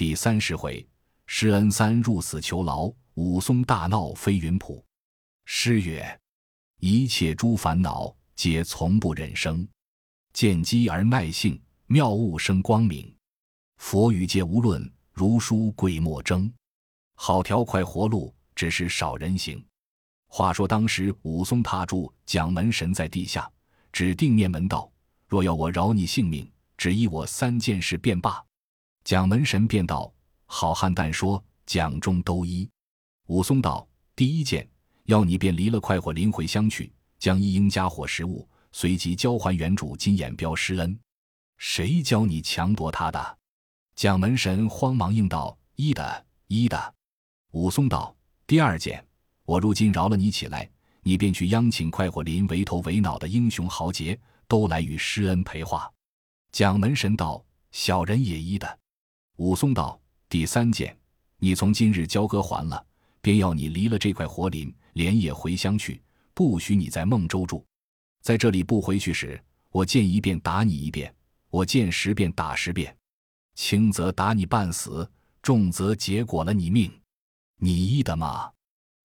第三十回，施恩三入死囚牢，武松大闹飞云浦。诗曰：“一切诸烦恼，皆从不忍生；见机而耐性，妙物生光明。佛语皆无论，如书贵莫争。好条快活路，只是少人行。”话说当时武松踏住蒋门神在地下，指定面门道：“若要我饶你性命，只依我三件事便罢。”蒋门神便道：“好汉但说，蒋中都一。”武松道：“第一件，要你便离了快活林回乡去，将一应家伙食物随即交还原主金眼彪施恩。谁教你强夺他的？”蒋门神慌忙应道：“依的，依的。”武松道：“第二件。”我如今饶了你起来，你便去央请快活林为头为脑的英雄豪杰都来与施恩陪话。蒋门神道：“小人也依的。”武松道：“第三件，你从今日交割还了，便要你离了这块活林，连夜回乡去，不许你在孟州住。在这里不回去时，我见一遍打你一遍，我见十遍打十遍，轻则打你半死，重则结果了你命。你依的吗？”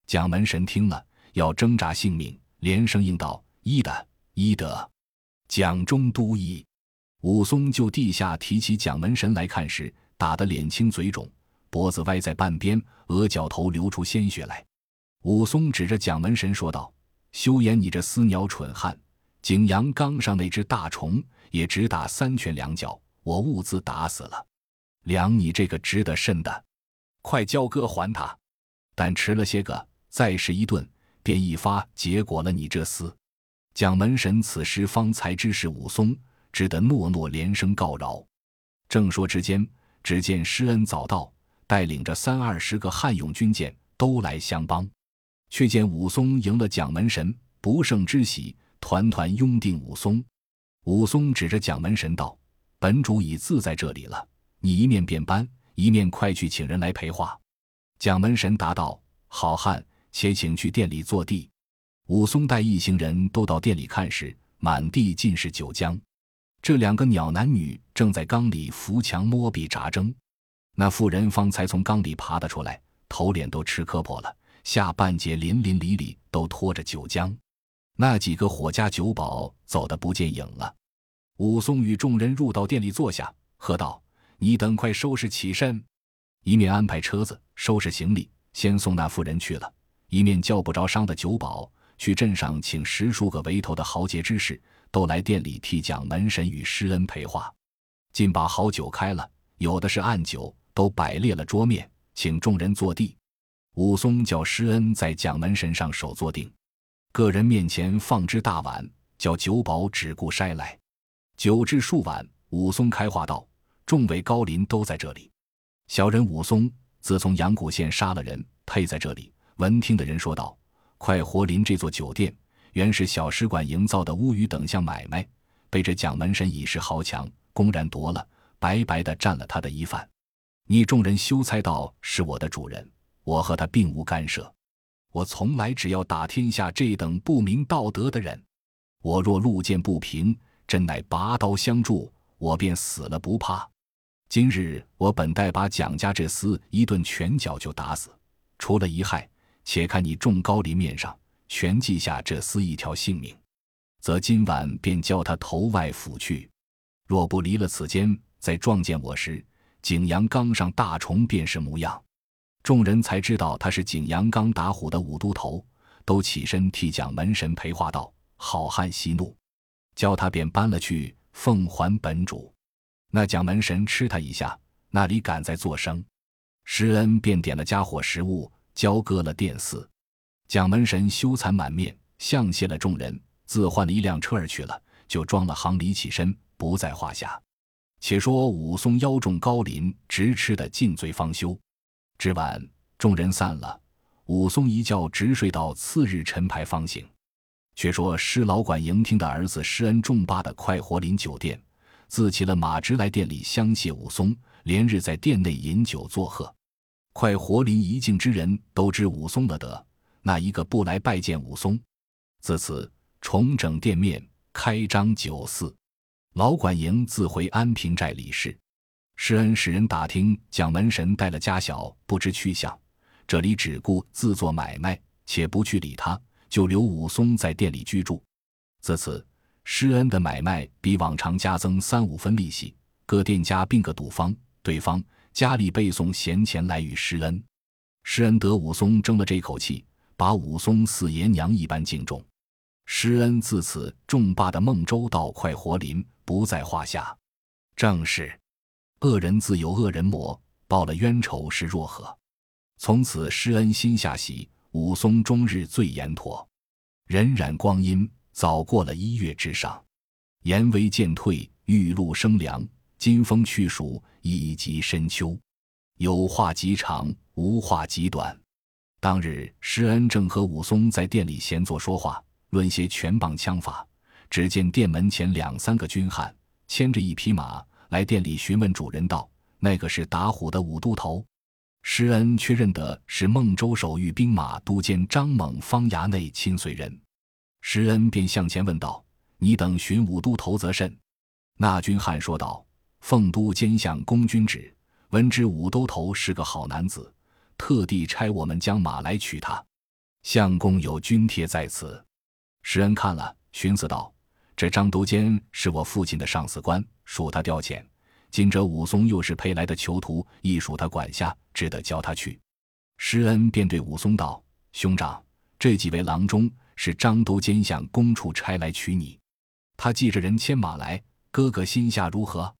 蒋门神听了，要挣扎性命，连声应道：“依的，依得。”蒋中都依。武松就地下提起蒋门神来看时，打得脸青嘴肿，脖子歪在半边，额角头流出鲜血来。武松指着蒋门神说道：“休言你这厮鸟蠢汉，景阳冈上那只大虫也只打三拳两脚，我兀自打死了。量你这个值得甚的，快交割还他！但迟了些个。”再试一顿，便一发结果了你这厮。蒋门神此时方才知是武松，只得诺诺连声告饶。正说之间，只见施恩早到，带领着三二十个悍勇军舰都来相帮。却见武松赢了蒋门神，不胜之喜，团团拥定武松。武松指着蒋门神道：“本主已自在这里了，你一面便搬，一面快去请人来陪话。”蒋门神答道：“好汉。”且请去店里坐地。武松带一行人都到店里看时，满地尽是酒浆。这两个鸟男女正在缸里扶墙摸壁扎针。那妇人方才从缸里爬得出来，头脸都吃磕破了，下半截淋淋漓漓都拖着酒浆。那几个伙家酒保走得不见影了。武松与众人入到店里坐下，喝道：“你等快收拾起身！”一面安排车子收拾行李，先送那妇人去了。一面叫不着伤的酒保去镇上请十数个围头的豪杰之士，都来店里替蒋门神与施恩陪话。尽把好酒开了，有的是暗酒，都摆列了桌面，请众人坐地。武松叫施恩在蒋门神上手坐定，个人面前放只大碗，叫酒保只顾筛来。酒至数碗，武松开话道：“众位高邻都在这里，小人武松自从阳谷县杀了人，配在这里。”闻听的人说道：“快活林这座酒店原是小使馆营造的乌鱼等项买卖，被这蒋门神以势豪强，公然夺了，白白的占了他的一饭。你众人休猜到是我的主人，我和他并无干涉。我从来只要打天下这等不明道德的人。我若路见不平，真乃拔刀相助，我便死了不怕。今日我本待把蒋家这厮一顿拳脚就打死，除了遗害。”且看你众高林面上全记下这厮一条性命，则今晚便叫他头外府去。若不离了此间，再撞见我时，景阳冈上大虫便是模样。众人才知道他是景阳冈打虎的五都头，都起身替蒋门神陪话道：“好汉息怒，叫他便搬了去，奉还本主。”那蒋门神吃他一下，那里敢再作声？施恩便点了家伙食物。交割了殿司，蒋门神羞惭满面，向谢了众人，自换了一辆车儿去了，就装了行李起身，不在话下。且说武松邀众高林，直吃得尽醉方休。至晚，众人散了，武松一觉直睡到次日晨牌方醒。却说施老管迎听的儿子施恩重罢的快活林酒店，自骑了马直来店里相谢武松，连日在店内饮酒作贺。快活林一境之人都知武松的德，那一个不来拜见武松？自此重整店面，开张酒肆。老管营自回安平寨理事。施恩使人打听蒋门神带了家小，不知去向。这里只顾自做买卖，且不去理他，就留武松在店里居住。自此，施恩的买卖比往常加增三五分利息。各店家并个赌方，对方家里备送闲钱来与施恩。施恩得武松争了这口气，把武松似爷娘一般敬重。施恩自此重霸的孟州道快活林不在话下。正是，恶人自有恶人磨，报了冤仇是若何？从此施恩心下喜，武松终日最严妥。荏苒光阴早过了一月之上，言微渐退，玉露生凉，金风去暑，已及深秋。有话极长，无话极短。当日施恩正和武松在店里闲坐说话，论些拳棒枪法。只见店门前两三个军汉牵着一匹马来店里询问主人道：“那个是打虎的武都头。”施恩却认得是孟州守御兵马都监张猛方衙内亲随人，施恩便向前问道：“你等寻武都头则甚？”那军汉说道：“奉都监相公君旨，闻知武都头是个好男子，特地差我们将马来取他。相公有军帖在此。”施恩看了，寻思道：“这张都监是我父亲的上司官，属他调遣。”今者武松又是配来的囚徒，亦属他管辖，只得教他去。施恩便对武松道：“兄长，这几位郎中是张都监相公处差来取你，他记着人牵马来，哥哥心下如何？”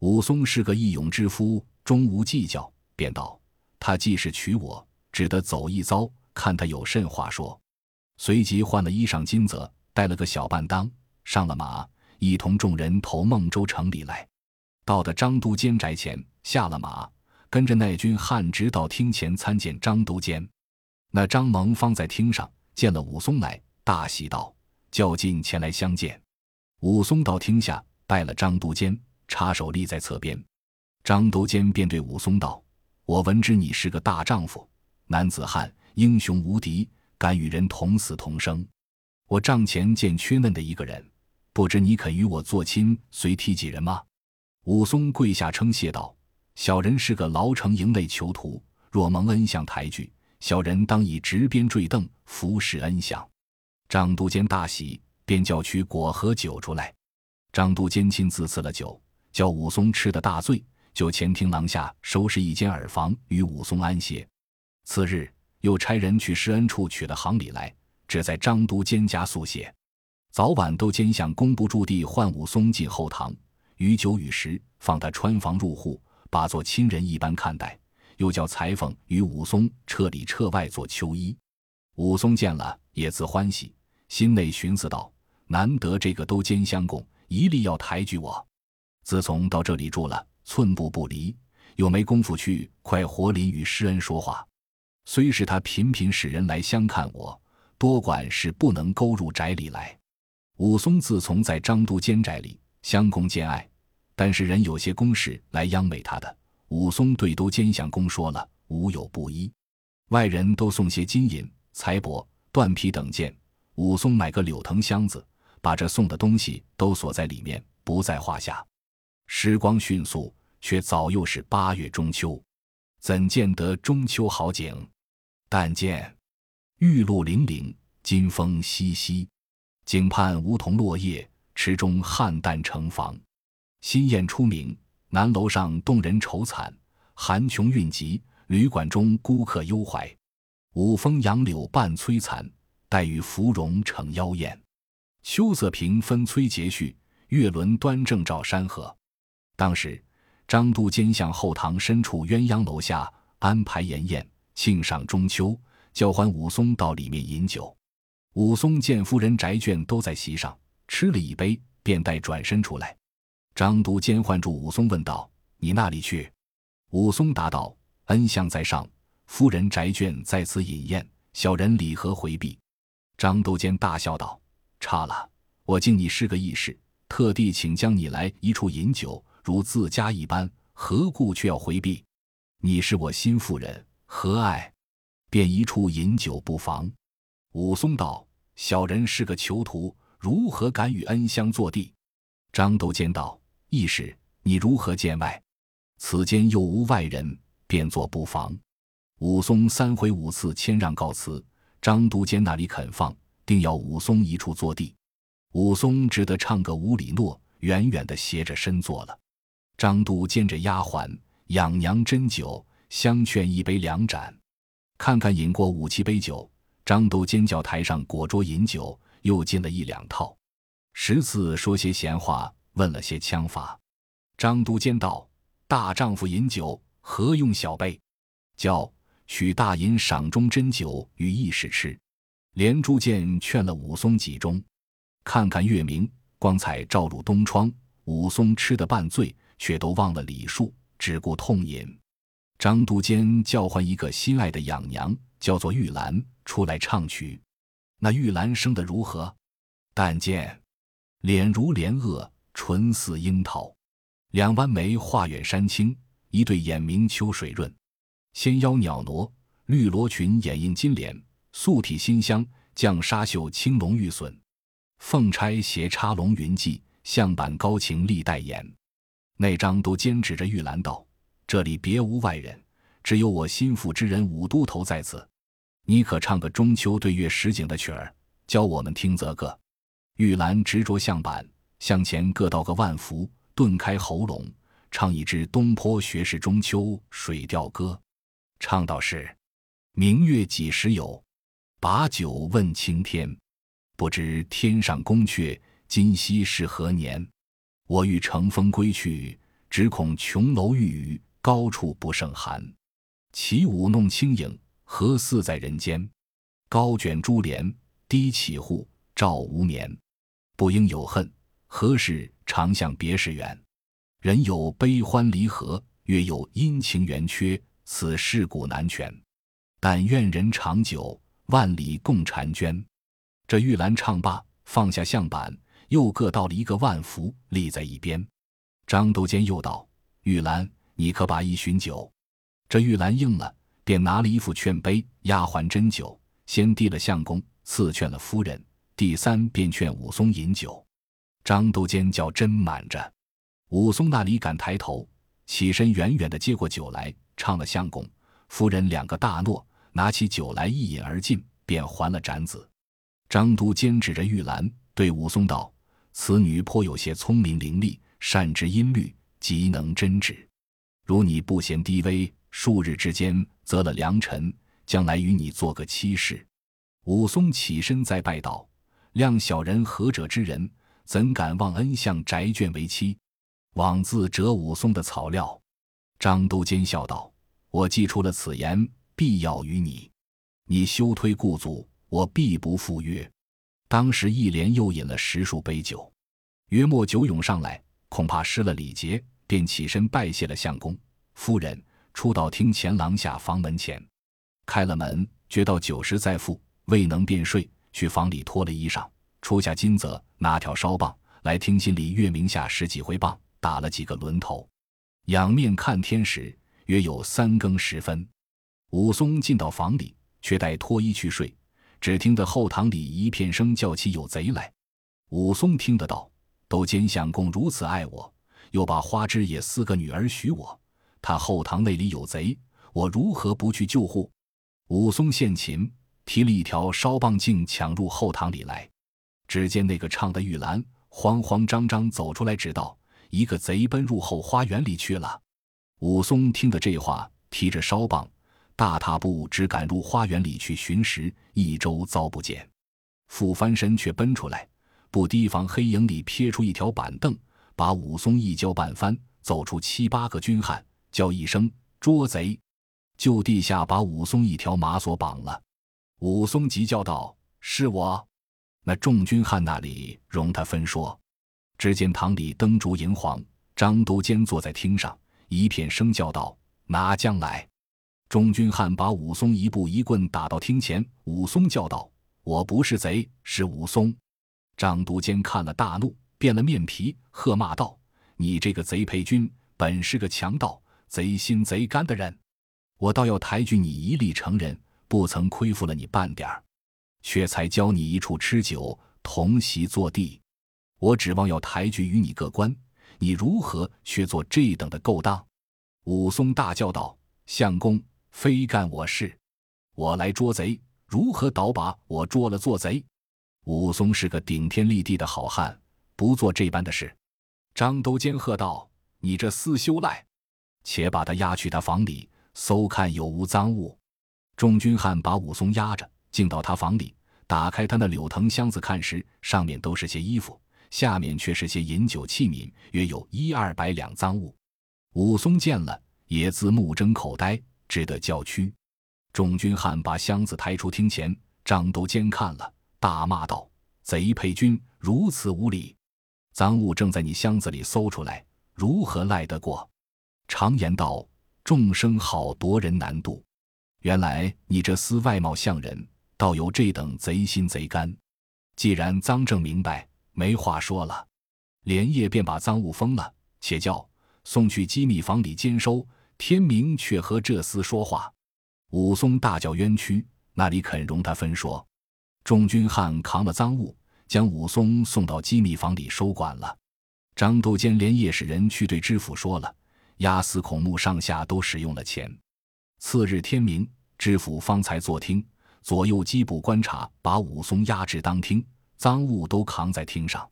武松是个义勇之夫，终无计较，便道：“他既是娶我，只得走一遭，看他有甚话说。”随即换了衣裳金泽，带了个小伴当，上了马，一同众人投孟州城里来。到的张都监宅前，下了马，跟着那军汉直到厅前参见张都监。那张蒙方在厅上见了武松来，大喜道：“较劲前来相见。”武松到厅下拜了张都监，插手立在侧边。张都监便对武松道：“我闻知你是个大丈夫，男子汉，英雄无敌，敢与人同死同生。我帐前见缺嫩的一个人，不知你肯与我做亲，随提几人吗？”武松跪下称谢道：“小人是个牢城营内囚徒，若蒙恩相抬举，小人当以执鞭坠镫，服侍恩相。”张都监大喜，便叫取果和酒出来。张都监亲自赐了酒，叫武松吃得大醉，就前厅廊下收拾一间耳房与武松安歇。次日又差人去施恩处取了行礼来，只在张都监家宿歇。早晚都监相公不住地唤武松进后堂。与酒与食，放他穿房入户，把做亲人一般看待。又叫裁缝与武松彻里彻外做秋衣。武松见了，也自欢喜，心内寻思道：“难得这个都监相公，一力要抬举我。自从到这里住了，寸步不离，又没工夫去快活林与施恩说话。虽是他频频使人来相看我，多管是不能勾入宅里来。”武松自从在张都监宅里相公兼爱。但是人有些公事来央美他的，武松对都监相公说了，无有不依。外人都送些金银财帛、缎皮等件，武松买个柳藤箱子，把这送的东西都锁在里面，不在话下。时光迅速，却早又是八月中秋，怎见得中秋好景？但见玉露零零，金风淅淅，井畔梧桐落叶，池中菡萏成房。新燕出鸣，南楼上动人愁惨，寒琼韵急，旅馆中孤客忧怀。五峰杨柳半摧残，黛玉芙蓉成妖艳。秋色平分催节序，月轮端正照山河。当时张都监向后堂深处鸳鸯楼下安排筵宴，庆上中秋，叫唤武松到里面饮酒。武松见夫人宅眷都在席上，吃了一杯，便待转身出来。张都监唤住武松，问道：“你那里去？”武松答道：“恩相在上，夫人宅眷在此饮宴，小人礼何回避？”张都监大笑道：“差了！我敬你是个义士，特地请将你来一处饮酒，如自家一般，何故却要回避？你是我心腹人，何爱？便一处饮酒不妨。”武松道：“小人是个囚徒，如何敢与恩相坐地？”张都监道。义士，你如何见外？此间又无外人，便作不妨。武松三回五次谦让告辞，张都监那里肯放，定要武松一处坐地。武松只得唱个五里诺，远远的斜着身坐了。张都监着丫鬟养娘斟酒，相劝一杯两盏。看看饮过五七杯酒，张都监叫台上果桌饮酒，又进了一两套。十次说些闲话，问了些枪法。张都监道：“大丈夫饮酒，何用小杯？叫取大银赏中斟酒与义士吃。”连珠剑劝了武松几盅。看看月明，光彩照入东窗。武松吃得半醉，却都忘了礼数，只顾痛饮。张都监叫唤一个心爱的养娘，叫做玉兰，出来唱曲。那玉兰生得如何？但见脸如莲萼，唇似樱桃，两弯眉画远山青，一对眼明秋水润。纤腰袅娜，绿罗裙掩映金莲，素体馨香，绛纱绣青龙玉笋。凤钗斜插龙云髻，象板高擎历代言。那张都监指着玉兰道：“这里别无外人，只有我心腹之人武都头在此。你可唱个中秋对月实景的曲儿，教我们听则个。”玉兰执着象板，向前各道个万福，顿开喉咙，唱一支东坡学士中秋水调歌。唱道是：“明月几时有？把酒问青天。”不知天上宫阙，今夕是何年？我欲乘风归去，只恐琼楼玉宇，高处不胜寒。起舞弄清影，何似在人间？高卷珠帘，低绮户，照无眠。不应有恨，何事长向别时圆？人有悲欢离合，月有阴晴圆缺，此事古难全。但愿人长久，万里共婵娟。这玉兰唱罢，放下象板，又各倒了一个万福，立在一边。张都监又道：“玉兰，你可把一巡酒。”这玉兰应了，便拿了一副劝杯，丫鬟斟酒，先递了相公，次劝了夫人，第三便劝武松饮酒。张都监叫斟满着，武松那里敢抬头，起身远远的接过酒来，唱了相公、夫人两个大诺，拿起酒来一饮而尽，便还了盏子。张都监指着玉兰，对武松道：“此女颇有些聪明伶俐，善知音律，极能针指。如你不嫌低微，数日之间择了良辰，将来与你做个妻室。”武松起身再拜道：“谅小人何者之人，怎敢忘恩向宅眷为妻？枉自折武松的草料。”张都监笑道：“我既出了此言，必要与你，你休推故祖。”我必不赴约。当时一连又饮了十数杯酒，约莫酒涌上来，恐怕失了礼节，便起身拜谢了相公夫人，出到厅前廊下房门前，开了门，觉到酒食在腹，未能便睡，去房里脱了衣裳，出下金泽，拿条烧棒来厅心里月明下十几回棒，打了几个轮头，仰面看天时，约有三更时分。武松进到房里，却待脱衣去睡。只听得后堂里一片声叫起有贼来，武松听得到，都监相公如此爱我，又把花枝也四个女儿许我，他后堂内里有贼，我如何不去救护？武松献琴，提了一条烧棒镜抢入后堂里来。只见那个唱的玉兰慌慌张张走出来，指道：“一个贼奔入后花园里去了。”武松听得这话，提着烧棒。大踏步只赶入花园里去寻时，一周遭不见，复翻身却奔出来，不提防黑影里撇出一条板凳，把武松一跤绊翻，走出七八个军汉，叫一声捉贼，就地下把武松一条马索绑了。武松急叫道：“是我！”那众军汉那里容他分说。只见堂里灯烛银黄，张都监坐在厅上，一片声叫道：“拿将来！”众军汉把武松一步一棍打到厅前，武松叫道：“我不是贼，是武松。”张都监看了大怒，变了面皮，喝骂道：“你这个贼配军，本是个强盗，贼心贼肝的人，我倒要抬举你一力成人，不曾亏负了你半点儿，却才教你一处吃酒，同席坐地，我指望要抬举与你个官，你如何却做这等的勾当？”武松大叫道：“相公，非干我事，我来捉贼，如何倒把我捉了做贼？”武松是个顶天立地的好汉，不做这般的事。张都监喝道：“你这厮休赖，且把他押去他房里，搜看有无赃物。”众军汉把武松押着，进到他房里，打开他那柳藤箱子看时，上面都是些衣服，下面却是些饮酒器皿，约有一二百两赃物。武松见了，也自目睁口呆，只得叫屈。众军汉把箱子抬出厅前，张都监看了，大骂道：“贼配军，如此无礼！赃物正在你箱子里搜出来，如何赖得过？常言道，众生好夺人难度。原来你这厮外貌像人，倒有这等贼心贼肝。既然赃证明白，没话说了，连夜便把赃物封了，且叫。”送去机密房里监收，天明却和这厮说话。武松大叫冤屈，那里肯容他分说。众军汉扛了赃物，将武松送到机密房里收管了。张都监连夜使人去对知府说了，押司孔目上下都使用了钱。次日天明，知府方才坐听，左右缉捕观察，把武松押至当厅，赃物都扛在厅上。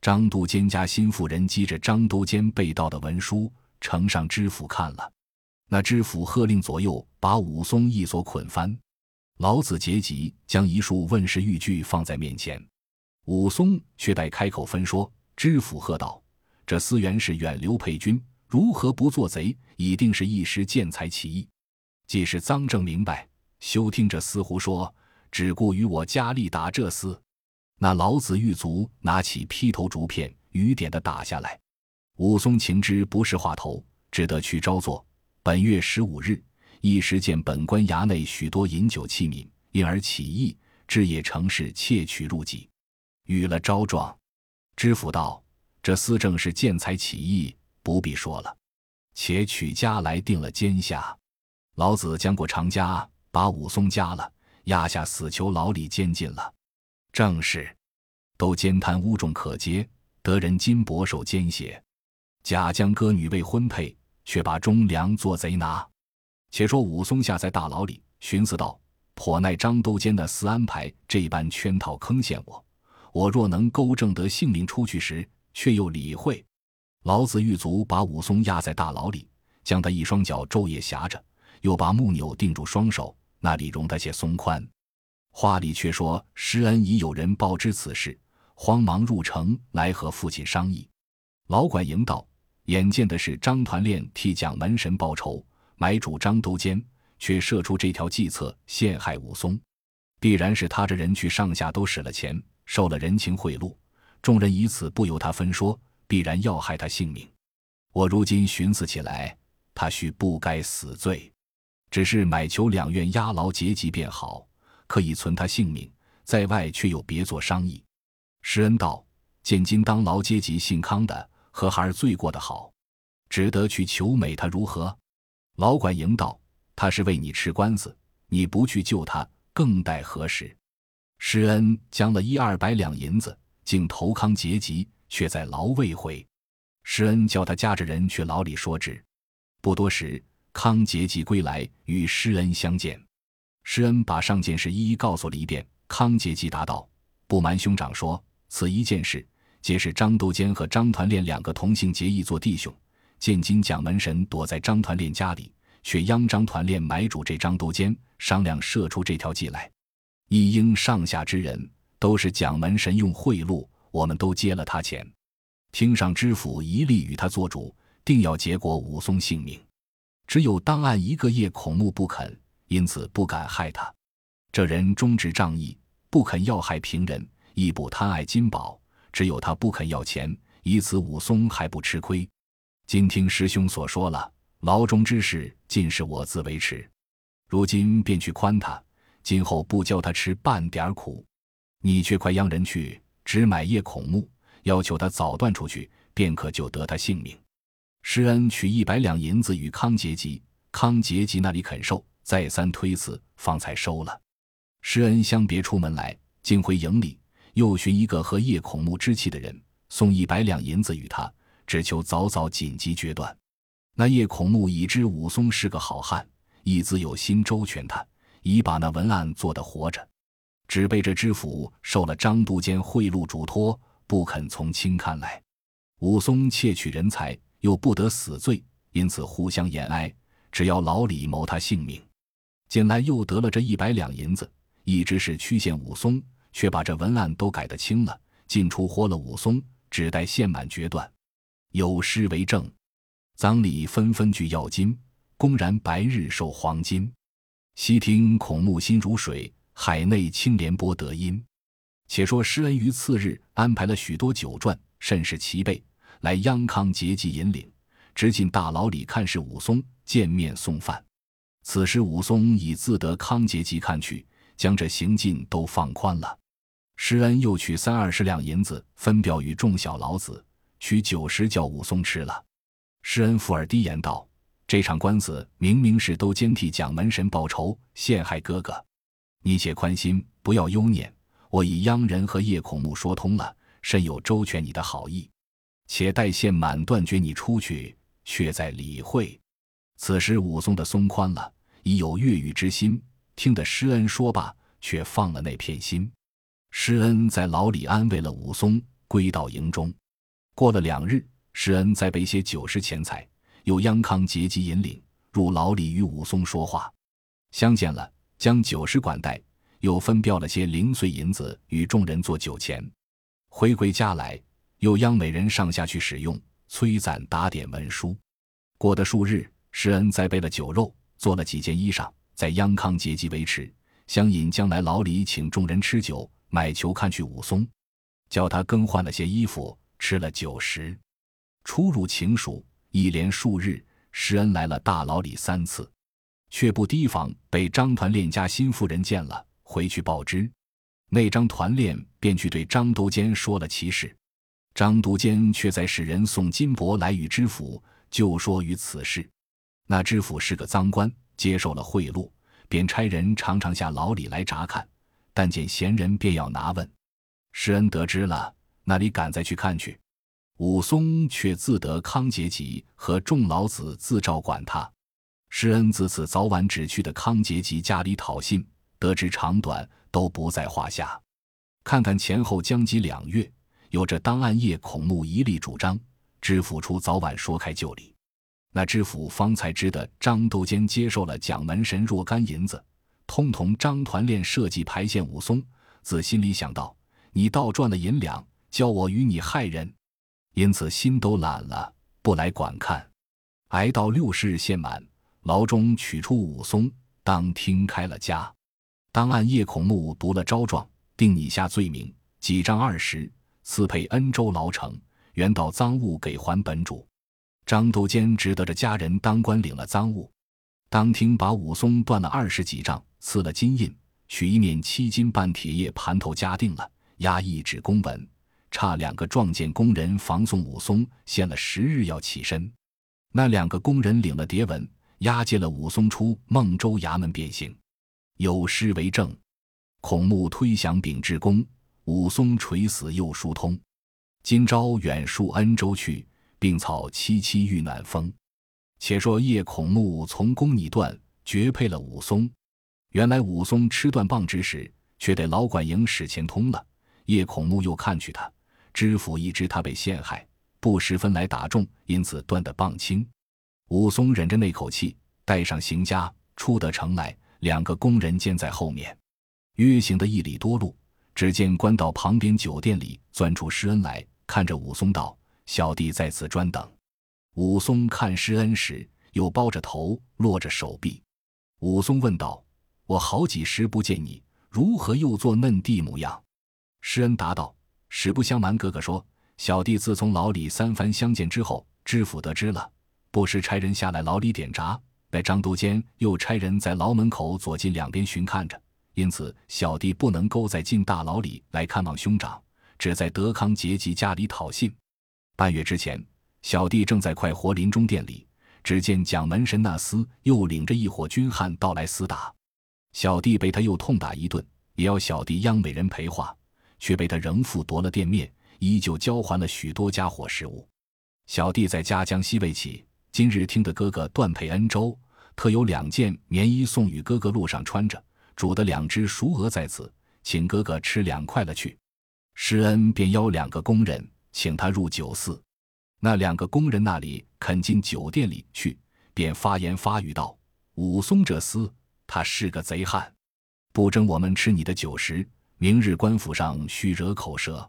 张都监家心腹人击着张都监被盗的文书，呈上知府看了。那知府喝令左右把武松一锁捆翻。老子结疾，将一束问世玉具放在面前。武松却待开口分说。知府喝道：“这司原是远流配军，如何不做贼？一定是一时见财起意。既是赃证明白，休听这厮胡说，只顾与我加力打这厮。”那老子狱卒拿起劈头竹片，雨点的打下来。武松情知不是话头，只得去招坐。本月十五日，一时见本官衙内许多饮酒器皿，因而起意，至夜成事窃取入己，与了招状。知府道：“这厮正是见财起意，不必说了，且取家来定了监下。老子将过长家，把武松夹了，押下死囚牢里监禁了。”正是，都奸贪污众可揭，得人金帛受奸邪。假将歌女未婚配，却把忠良做贼拿。且说武松下在大牢里，寻思道：颇耐张都监的私安排这般圈套坑陷我，我若能勾正得性命出去时，却又理会。老子狱卒把武松压在大牢里，将他一双脚昼夜挟着，又把木钮定住双手，那里容他些松宽。话里却说施恩已有人报知此事，慌忙入城来和父亲商议。老管营道：“眼见的是张团练替蒋门神报仇，买主张都监却设出这条计策陷害武松，必然是他这人去上下都使了钱，受了人情贿赂。众人以此不由他分说，必然要害他性命。我如今寻思起来，他须不该死罪，只是买求两院押牢结疾便好。”可以存他性命，在外却又别做商议。施恩道：“见今当劳阶级姓康的和孩儿罪过的好，只得去求美他如何？”老管营道：“他是为你吃官司，你不去救他，更待何时？”施恩将了一二百两银子，竟投康结疾，却在牢未回。施恩叫他夹着人去牢里说之。不多时，康结疾归来，与施恩相见。施恩把上件事一一告诉了一遍。康节吉答道：“不瞒兄长说，此一件事，皆是张都监和张团练两个同姓结义做弟兄。见今蒋门神躲在张团练家里，却央张团练买主这张都监，商量设出这条计来。一应上下之人都是蒋门神用贿赂，我们都接了他钱。厅上知府一力与他做主，定要结果武松性命。只有当案一个叶孔目不肯。”因此不敢害他，这人忠直仗义，不肯要害平人，亦不贪爱金宝。只有他不肯要钱，以此武松还不吃亏。今听师兄所说了，牢中之事尽是我自维持。如今便去宽他，今后不教他吃半点苦。你却快央人去，只买叶孔目，要求他早断出去，便可救得他性命。施恩取一百两银子与康杰吉，康杰吉那里肯受。再三推辞，方才收了。施恩相别出门来，进回营里，又寻一个和叶孔目之气的人，送一百两银子与他，只求早早紧急决断。那叶孔目已知武松是个好汉，亦自有心周全他，已把那文案做得活着，只被这知府受了张都监贿赂嘱托，不肯从轻看来。武松窃取人才，又不得死罪，因此互相言哀，只要老李谋他性命。近来又得了这一百两银子，一直是曲线武松，却把这文案都改得轻了，进出豁了武松，只待献满决断。有诗为证。赃礼纷纷聚要金，公然白日受黄金。悉听孔目心如水，海内青莲波得音。且说施恩于次日安排了许多酒馔，甚是齐备，来央康节集引领，直进大牢里看视武松，见面送饭。此时武松已自得康节集看去，将这行径都放宽了。施恩又取三二十两银子，分表与众小老子，取九十叫武松吃了。施恩附耳低言道：“这场官司明明是都监替蒋门神报仇，陷害哥哥。你且宽心，不要忧念。我已央人和叶孔目说通了，甚有周全你的好意。且待县满断绝你出去，却在理会。”此时武松的松宽了，已有越狱之心。听得施恩说罢，却放了那片心。施恩在牢里安慰了武松，归到营中。过了两日。施恩再备些酒食钱财，又央康节集引领入牢里与武松说话，相见了，将酒食管带，又分掉了些零碎银子与众人做酒钱。回归家来，又央每人上下去使用，催攒打点文书。过了数日，施恩再备了酒肉，做了几件衣裳，在央康节集维持，相引将来牢里请众人吃酒，买球看去武松，叫他更换了些衣服，吃了酒食。出入情蜀，一连数日，施恩来了大牢里三次，却不提防被张团练家新妇人见了，回去报知。那张团练便去对张都监说了其事，张都监却在使人送金帛来与知府，就说于此事。那知府是个赃官，接受了贿赂，便差人常常下牢里来查看，但见闲人便要拿问。施恩得知了，那里敢再去看去？武松却自得康节集和众老子自照管他，施恩自此早晚只去的康节集家里讨信，得知长短都不在话下。看看前后将及两月，有着当案夜孔目一力主张，知府出早晚说开就理。那知府方才知的张都监接受了蒋门神若干银子，通同张团练设计排陷武松，自心里想到：你倒赚了银两，教我与你害人。因此心都懒了，不来管看。挨到六十日限满，牢中取出武松，当听开了家。当按叶孔目读了招状，定拟下罪名，几章二十，赐配恩州牢城，原道赃物给还本主。张都监只得着家人当官领了赃物，当听把武松断了二十几丈，赐了金印，取一面七斤半铁叶盘头夹定了，押一纸公文。差两个撞见工人防送武松，限了十日要起身。那两个工人领了牒文，押解了武松出孟州衙门便行。有诗为证：孔目推降秉至公，武松垂死又疏通。今朝远戍恩州去，并草萋萋遇暖风。且说叶孔目从公拟断，绝配了武松。原来武松吃断棒之时，却得老管营使钱通了。叶孔目又看去他。知府一知他被陷害，不十分来打中，因此断得棒轻。武松忍着那口气，带上行家出得城来，两个工人监在后面。约行的一里多路，只见官道旁边酒店里钻出施恩来，看着武松道：“小弟在此专等。”武松看施恩时，又包着头，落着手臂。武松问道：“我好几时不见你，如何又做嫩弟模样？”施恩答道。实不相瞒，哥哥说，小弟自从牢里三番相见之后，知府得知了，不时差人下来牢里点闸。那张督监又差人在牢门口左近两边巡看着，因此小弟不能够在进大牢里来看望兄长，只在德康节吉家里讨信。半月之前，小弟正在快活林中店里，只见蒋门神那厮又领着一伙军汉到来厮打，小弟被他又痛打一顿，也要小弟央美人陪话。却被他仍复夺了店面，依旧交还了许多家伙食物。小弟在家将西未起，今日听得哥哥断配恩州，特有两件棉衣送与哥哥路上穿着，煮的两只熟鹅在此，请哥哥吃两块了去。施恩便邀两个工人，请他入酒肆。那两个工人那里肯进酒店里去，便发言发语道：“武松这厮，他是个贼汉，不争我们吃你的酒食，明日官府上须惹口舌。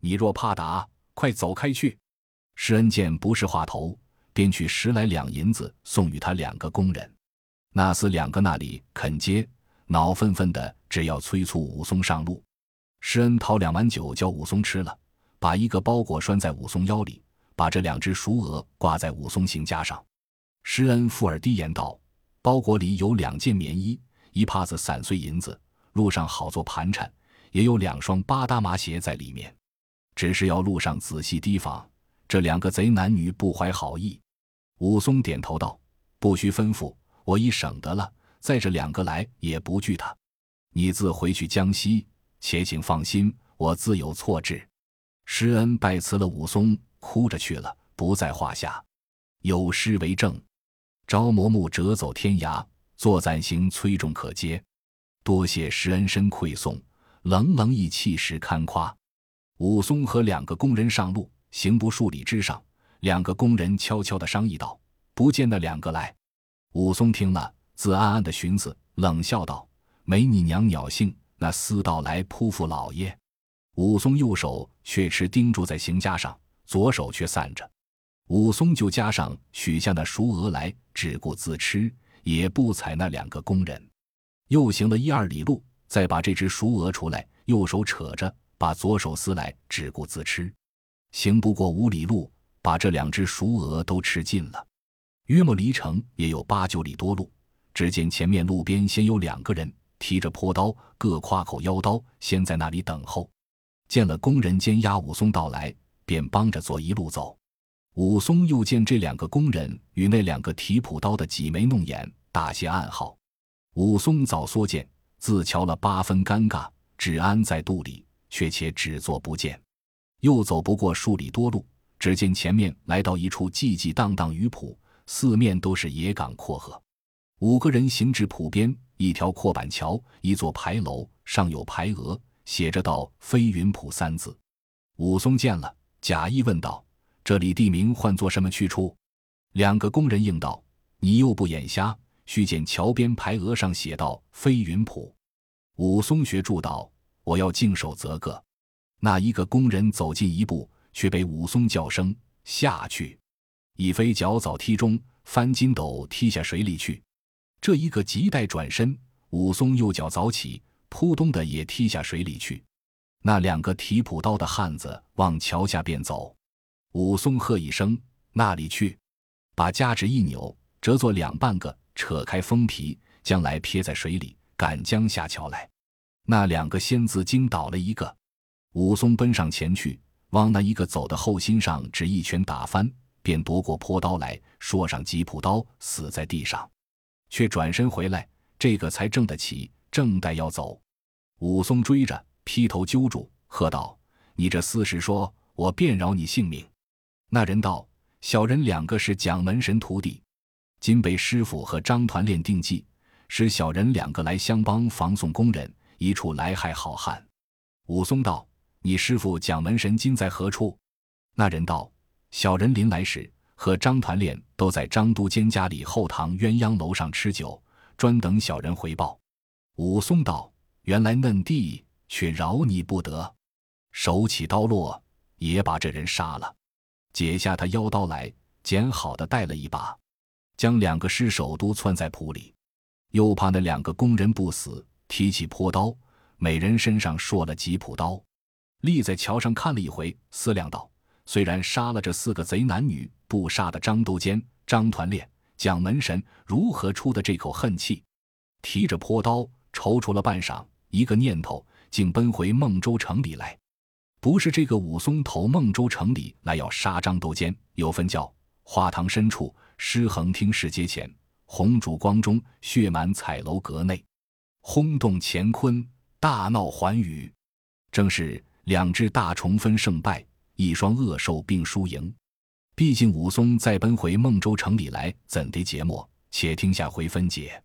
你若怕打，快走开去。”施恩见不是话头，便取十来两银子送与他两个工人。那厮两个那里肯接，恼愤愤的，只要催促武松上路。施恩讨两碗酒，叫武松吃了，把一个包裹拴在武松腰里，把这两只熟鹅挂在武松行枷上。施恩附耳低言道：“包裹里有两件棉衣，一帕子散碎银子，路上好做盘缠；也有两双八搭麻鞋在里面，只是要路上仔细提防，这两个贼男女不怀好意。”武松点头道：“不需吩咐，我已省得了。再这两个来也不惧他，你自回去江西。”且请放心，我自有措置。施恩拜辞了武松，哭着去了，不在话下。有诗为证：“朝磨木折走天涯，坐暂行崔众可接。多谢施恩深馈送，冷冷意气时堪夸。”武松和两个工人上路，行不数里之上，两个工人悄悄的商议道：“不见那两个来。”武松听了，自暗暗的寻思，冷笑道：“没你娘鸟性！”那厮道来扑附老爷，武松右手却持钉住在行枷上，左手却散着。武松就加上取下那熟鹅来，只顾自吃，也不睬那两个工人。又行了一二里路，再把这只熟鹅出来，右手扯着，把左手撕来，只顾自吃。行不过五里路，把这两只熟鹅都吃尽了。约莫离城也有八九里多路，只见前面路边先有两个人。提着坡刀，各挎口腰刀，先在那里等候。见了工人监押武松到来，便帮着做一路走。武松又见这两个工人与那两个提朴刀的挤眉弄眼，打些暗号。武松早缩见，自瞧了八分尴尬，只安在肚里，却且只做不见。又走不过数里多路，只见前面来到一处寂寂荡荡鱼浦，四面都是野港阔河。五个人行至浦边。一条阔板桥，一座牌楼，上有牌额，写着“道飞云浦”三字。武松见了，假意问道：“这里地名唤作什么去处？”两个工人应道：“你又不眼瞎，须见桥边牌额上写道‘飞云浦’。”武松学住道：“我要静守则个。”那一个工人走近一步，却被武松叫声下去，一飞脚早踢中，翻筋斗踢下水里去。这一个急待转身，武松右脚早起，扑通的也踢下水里去。那两个提朴刀的汉子往桥下便走。武松喝一声：“那里去！”把夹子一扭，折作两半个，扯开封皮，将来撇在水里，赶将下桥来。那两个仙子惊倒了一个，武松奔上前去，往那一个走的后心上只一拳打翻，便夺过坡刀来，说上几朴刀，死在地上。却转身回来，这个才正得起，正待要走，武松追着，劈头揪住，喝道：“你这厮是说，我便饶你性命。”那人道：“小人两个是蒋门神徒弟，今被师傅和张团练定计，使小人两个来相帮防送工人，一处来害好汉。”武松道：“你师傅蒋门神今在何处？”那人道：“小人临来时。”和张团练都在张都监家里后堂鸳鸯楼上吃酒，专等小人回报。武松道：“原来嫩弟却饶你不得。”手起刀落，也把这人杀了，解下他腰刀来，捡好的带了一把，将两个尸首都窜在铺里。又怕那两个工人不死，提起坡刀，每人身上搠了几朴刀，立在桥上看了一回，思量道：“虽然杀了这四个贼男女。”不杀的张都监、张团练、蒋门神如何出的这口恨气？提着坡刀踌躇了半晌，一个念头，竟奔回孟州城里来。不是这个武松投孟州城里来要杀张都监，有分教花堂深处，诗横听市街前，红烛光中，血满彩楼阁内，轰动乾坤，大闹寰宇。正是两只大虫分胜败，一双恶兽并输赢。毕竟武松再奔回孟州城里来，怎的结末？且听下回分解。